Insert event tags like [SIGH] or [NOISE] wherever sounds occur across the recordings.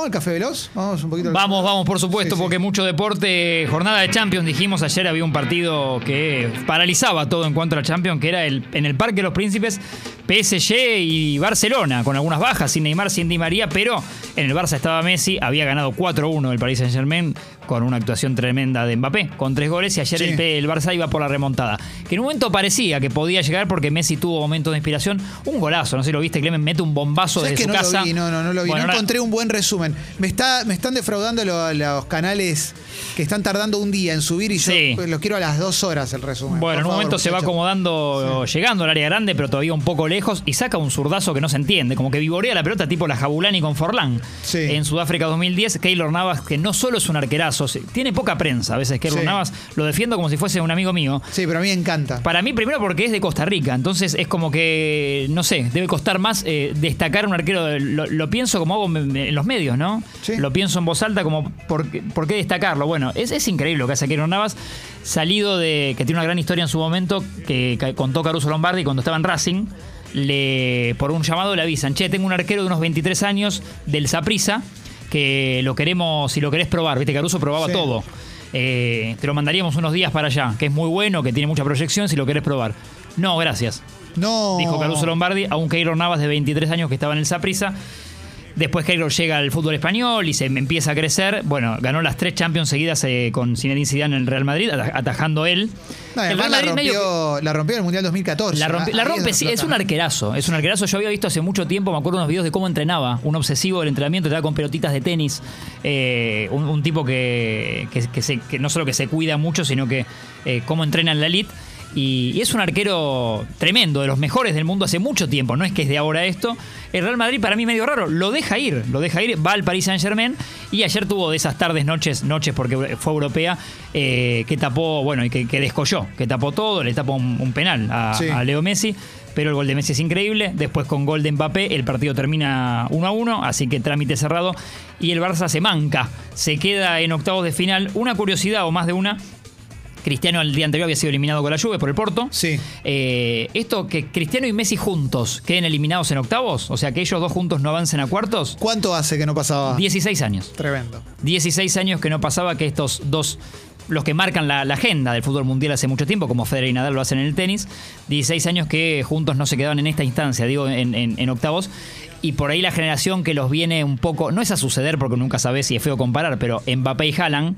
¿Vamos al Café Veloz? Vamos un poquito. Vamos, vamos, por supuesto, Sí, sí. porque mucho deporte. Jornada de Champions, dijimos ayer había un partido que paralizaba todo en cuanto a Champions, que era el, en el Parque de los Príncipes, PSG y Barcelona, con algunas bajas, sin Neymar, sin Di María, pero en el Barça estaba Messi, había ganado 4-1 el Paris Saint Germain con una actuación tremenda de Mbappé, con tres goles, y ayer Sí. el, Barça iba por la remontada. Que en un momento parecía que podía llegar porque Messi tuvo momentos de inspiración. Un golazo, no sé si lo viste, Clemen mete un bombazo ¿Sabes desde que su no casa. lo vi? No, no, no lo vi. Bueno, no encontré un buen resumen. Me, está, me están defraudando lo- los canales que están tardando un día en subir y yo Sí. los quiero a las dos horas el resumen. Bueno, Por en un favor, momento se va acomodando, llegando al área grande, pero todavía un poco lejos, y saca un zurdazo que no se entiende, como que vivorea la pelota tipo la Jabulani con Forlán. Sí. En Sudáfrica 2010, Keylor Navas, que no solo es un arquerazo, tiene poca prensa a veces, Keylor Sí. Navas, lo defiendo como si fuese un amigo mío. Sí, pero a mí me encanta. Para mí, primero porque es de Costa Rica, entonces es como que, no sé, debe costar más eh, destacar un arquero. de- Lo, lo pienso como hago en los medios, ¿no? Sí. Lo pienso en voz alta como, ¿por, qué- por qué destacarlo? Bueno, es, es increíble lo que hace Keylor Navas, salido de, que tiene una gran historia en su momento, que, ca- contó Caruso Lombardi cuando estaba en Racing. Le, por un llamado le avisan, che, tengo un arquero de unos 23 años del Saprissa que lo queremos, si lo querés probar, viste, Caruso probaba Sí. todo. Eh, te lo mandaríamos unos días para allá, que es muy bueno, que tiene mucha proyección si lo querés probar. No, gracias. No. Dijo Caruso Lombardi a un Keylor Navas de 23 años que estaba en el Saprissa. Después Keylor llega al fútbol español y se empieza a crecer. Bueno, ganó las tres Champions seguidas eh, con Zinedine Zidane en el Real Madrid, ata- atajando él. No, el Real la Madrid medio la rompió en el Mundial 2014. la rompe, Ah, la sí, es un arquerazo. Es un arquerazo. Yo había visto hace mucho tiempo, me acuerdo unos videos de cómo entrenaba. Un obsesivo del entrenamiento, estaba con pelotitas de tenis. eh, un, un tipo que, que- que se- que no solo que se cuida mucho, sino que eh, cómo entrena en la elite. Y, y es un arquero tremendo, de los mejores del mundo hace mucho tiempo. No es que es de ahora esto. El Real Madrid, para mí, medio raro. Lo deja ir, lo deja ir. Va al Paris Saint Germain. Y ayer tuvo de esas tardes, noches, noches, porque fue europea, eh, que tapó, bueno, y que, que descolló, que tapó todo, le tapó un, un penal a, Sí. a Leo Messi. Pero el gol de Messi es increíble. Después con gol de Mbappé, el partido termina 1 a 1, así que trámite cerrado. Y el Barça se manca, se queda en octavos de final. Una curiosidad, o más de una. Cristiano el día anterior había sido eliminado con la Juve por el Porto. Sí. Eh, esto que Cristiano y Messi juntos queden eliminados en octavos, o sea que ellos dos juntos no avancen a cuartos, ¿Cuánto hace que no pasaba? 16 años. Tremendo. 16 años que no pasaba que estos dos, los que marcan la, la agenda del fútbol mundial hace mucho tiempo, como Federer y Nadal lo hacen en el tenis, 16 años que juntos no se quedaban en esta instancia, digo, en, en- en octavos. Y por ahí la generación que los viene un poco, no es a suceder porque nunca sabes si es feo comparar, pero Mbappé y Haaland,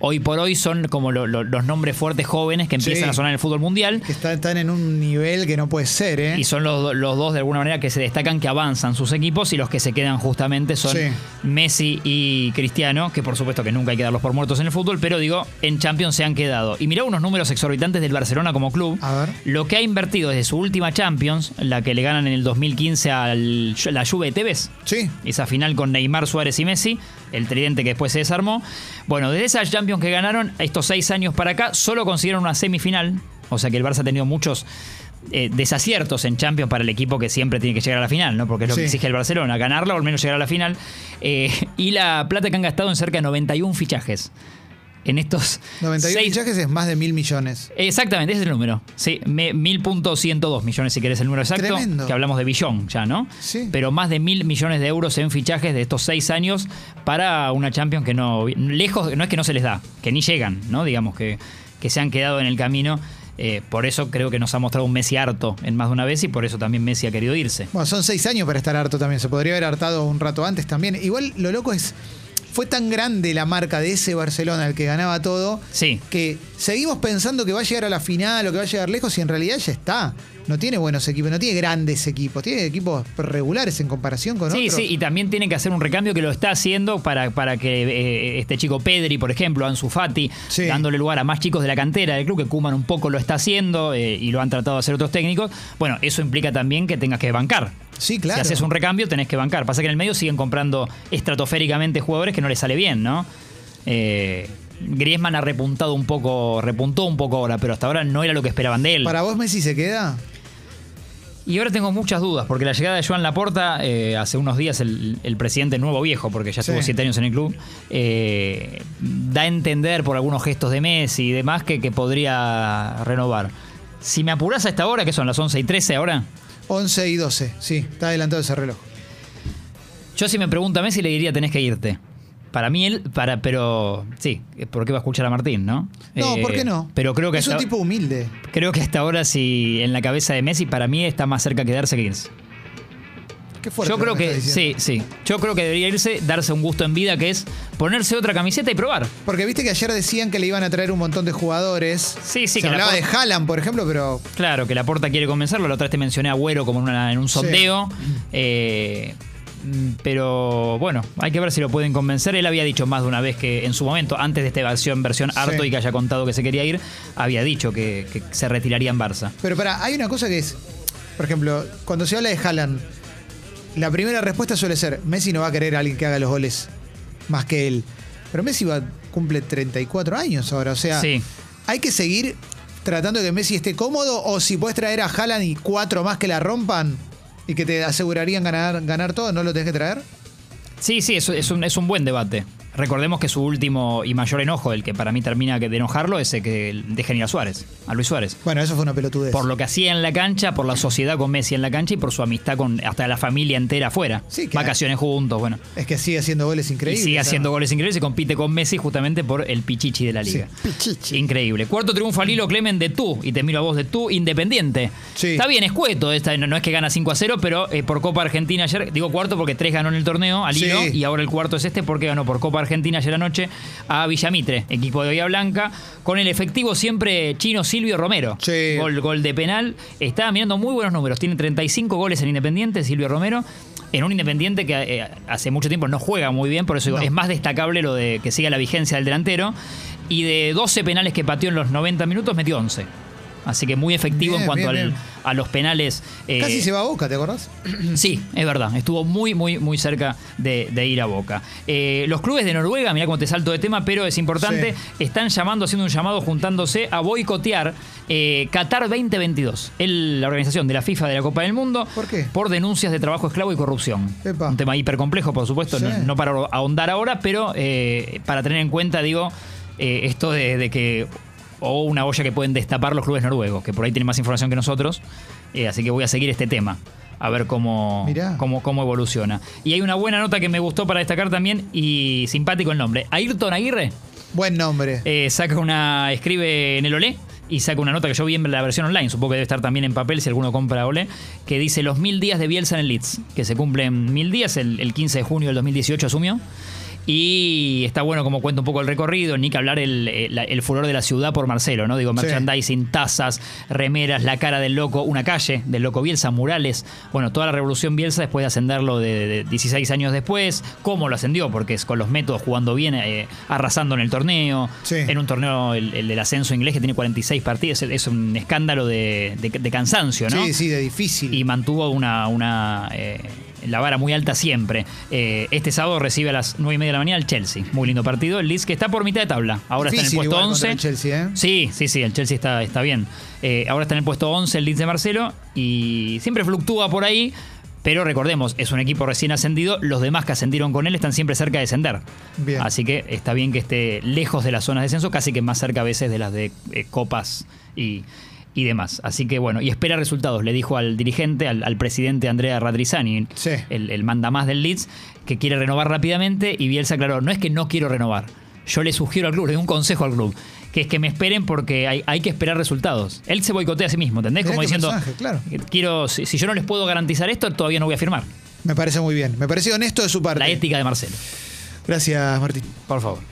hoy por hoy son como lo- lo- los nombres fuertes jóvenes que empiezan Sí. a sonar en el fútbol mundial. Que está- están en un nivel que no puede ser, ¿eh? Y son los, los dos de alguna manera que se destacan, que avanzan sus equipos y los que se quedan justamente son Sí. Messi y Cristiano, que por supuesto que nunca hay que darlos por muertos en el fútbol, pero digo, en Champions se han quedado. Y mirá unos números exorbitantes del Barcelona como club. A ver. Lo que ha invertido desde su última Champions, la que le ganan en el 2015 a la Juve de Tevez, Sí. esa final con Neymar, Suárez y Messi, el tridente que después se desarmó. Bueno, desde esa Champions que ganaron, estos seis años para acá, solo consiguieron una semifinal. O sea que el Barça ha tenido muchos eh, desaciertos en Champions para el equipo que siempre tiene que llegar a la final, ¿no? Porque es lo que exige el Barcelona, ganarla o al menos llegar a la final. Eh, y la plata que han gastado en cerca de 91 fichajes. En estos 91 seis- fichajes es más de mil millones. Exactamente, ese es el número. Sí, me- 1.102 millones, si querés el número exacto. Tremendo. Que hablamos de billón ya, ¿no? Sí. Pero más de mil millones de euros en fichajes de estos seis años para una Champions que no. Lejos, no es que no se les da, que ni llegan, ¿no? Digamos que, que se han quedado en el camino. Eh, por eso creo que nos ha mostrado un Messi harto en más de una vez y por eso también Messi ha querido irse. Bueno, son seis años para estar harto también. Se podría haber hartado un rato antes también. Igual lo loco es. Fue tan grande la marca de ese Barcelona, el que ganaba todo, Sí. que seguimos pensando que va a llegar a la final o que va a llegar lejos y en realidad ya está. No tiene buenos equipos, no tiene grandes equipos, tiene equipos regulares en comparación con Sí, otros. sí, y también tiene que hacer un recambio que lo está haciendo para, para que eh, este chico Pedri, por ejemplo, Ansu Fati, Sí. dándole lugar a más chicos de la cantera del club, que Kuman un poco lo está haciendo eh, y lo han tratado de hacer otros técnicos. Bueno, eso implica también que tengas que bancar. Sí, claro. Si haces un recambio, tenés que bancar. Pasa que en el medio siguen comprando estratosféricamente jugadores que no les sale bien, ¿no? Eh, Griezmann ha repuntado un poco, repuntó un poco ahora, pero hasta ahora no era lo que esperaban de él. ¿Para vos Messi se queda? Y ahora tengo muchas dudas, porque la llegada de Joan Laporta, eh, hace unos días el, el presidente nuevo viejo, porque ya estuvo Sí. siete años en el club, eh, da a entender por algunos gestos de Messi y demás que, que podría renovar. Si me apurás a esta hora, que son las 11 y 13 ahora, 11 y 12, sí, está adelantado ese reloj. Yo si me pregunta a Messi le diría tenés que irte. Para mí él, para, pero sí, ¿por qué va a escuchar a Martín, no? No, Eh, ¿por qué no? Pero creo que es un tipo humilde. creo que hasta ahora si en la cabeza de Messi para mí está más cerca quedarse que irse. Qué fuerte Yo creo que sí, sí. Yo creo que debería irse, darse un gusto en vida que es ponerse otra camiseta y probar. Porque viste que ayer decían que le iban a traer un montón de jugadores. Sí, sí, Se que la hablaba de Haaland, por ejemplo, pero Claro, que la porta quiere convencerlo. La otra vez te mencioné a Agüero como en, una- en un sondeo. Eh, mm, pero bueno, hay que ver si lo pueden convencer. Él había dicho más de una vez que en su momento, antes de esta versión, versión harto Sí. y que haya contado que se quería ir, había dicho que, que se retiraría en Barça. Pero para, hay una cosa que es, por ejemplo, cuando se habla de Haaland, la primera respuesta suele ser, Messi no va a querer a alguien que haga los goles más que él. Pero Messi va, cumple 34 años ahora, o sea, Sí. hay que seguir tratando de que Messi esté cómodo o si puedes traer a Haaland y cuatro más que la rompan y que te asegurarían ganar, ganar todo, ¿no lo tenés que traer? Sí, sí, es, es un, es un buen debate. Recordemos que su último y mayor enojo, el que para mí termina de enojarlo, es el que dejen ir a Suárez, a Luis Suárez. Bueno, eso fue una pelotudez. Por lo que hacía en la cancha, por la sociedad con Messi en la cancha y por su amistad con hasta la familia entera afuera. Sí, que- Vacaciones juntos, bueno. Es que sigue haciendo goles Y increíbles. sigue haciendo goles increíbles y compite con Messi justamente por el pichichi de la liga. Sí, pichichi. Increíble. Cuarto triunfo al hilo, Clemen, de tú. Y te miro a vos de tú, Independiente. Sí. Está bien, escueto. Esta, no, no es que gana 5 a 0, pero eh, por Copa Argentina ayer. Digo cuarto porque tres ganó en el torneo al Sí. hilo. Y ahora el cuarto es este porque ganó por Copa Argentina ayer anoche a Villamitre, equipo de Bahía Blanca, con el efectivo siempre chino Silvio Romero. Sí. Gol, gol de penal. Estaba mirando muy buenos números. Tiene 35 goles en Independiente, Silvio Romero. En un Independiente que eh, hace mucho tiempo no juega muy bien, por eso digo, es más destacable lo de que siga la vigencia del delantero. Y de 12 penales que pateó en los 90 minutos, metió 11. Así que muy efectivo Bien, en cuanto bien, al- bien. A los penales. eh, Casi se va a boca, ¿te acordás? [CLEARS THROAT] Sí, es verdad. Estuvo muy, muy, muy cerca de, de ir a Boca. Eh, los clubes de Noruega, mira cómo te salto de tema, pero es importante, están llamando, haciendo un llamado, juntándose a boicotear eh, Qatar 2022, el- la organización de la FIFA de la Copa del Mundo, ¿Por qué? por denuncias de trabajo esclavo y corrupción. Epa. Un tema hipercomplejo, por supuesto, Sí. no, no para ahondar ahora, pero para tener en cuenta, digo, esto de, de que o una olla que pueden destapar los clubes noruegos, que por ahí tienen más información que nosotros. Eh, así que voy a seguir este tema, a ver cómo, cómo, cómo evoluciona. Y hay una buena nota que me gustó para destacar también, y simpático el nombre. Ayrton Aguirre Buen nombre. eh, saca una, escribe en el Olé y saca una nota que yo vi en la versión online, supongo que debe estar también en papel si alguno compra Olé, que dice los mil días de Bielsa en el Leeds, que se cumplen mil días, el, el 15 de junio del 2018 asumió. Y está bueno como cuenta un poco el recorrido, ni que hablar el, el- el furor de la ciudad por Marcelo, ¿no? Digo, Sí. merchandising, tazas, remeras, la cara del loco, una calle del loco Bielsa, murales. Bueno, toda la revolución Bielsa después de ascenderlo de, de 16 años después, cómo lo ascendió, porque es con los métodos jugando bien, eh, arrasando en el torneo, Sí. en un torneo, el, el del ascenso inglés que tiene 46 partidos, es, es un escándalo de, de- de cansancio, ¿no? Sí, sí, de difícil. y mantuvo una, una eh, la vara muy alta siempre. Eh, este sábado recibe a las 9 y media de la mañana el Chelsea. Muy lindo partido. El Leeds que está por mitad de tabla. Ahora Difícil está en el puesto contra 11. el Chelsea, ¿eh? Sí, sí, sí, el Chelsea está, está bien. Eh, ahora está en el puesto 11 el Leeds de Marcelo y siempre fluctúa por ahí. Pero recordemos, es un equipo recién ascendido. Los demás que ascendieron con él están siempre cerca de descender. Bien. Así que está bien que esté lejos de las zonas de descenso, casi que más cerca a veces de las de eh, copas y, y demás. Así que bueno, y espera resultados, le dijo al dirigente, al, al presidente Andrea Radrizani, Sí. el, el mandamás del Leeds, que quiere renovar rápidamente y Bielsa aclaró, no es que no quiero renovar, yo le sugiero al club, le doy un consejo al club, que es que me esperen porque hay, hay que esperar resultados. Él se boicotea a sí mismo, ¿entendés? Mirá Como diciendo, mensaje, claro. quiero, si, si yo no les puedo garantizar esto, todavía no voy a firmar. Me parece muy bien. Me parece honesto de su parte. La ética de Marcelo, Gracias, Martín. por favor.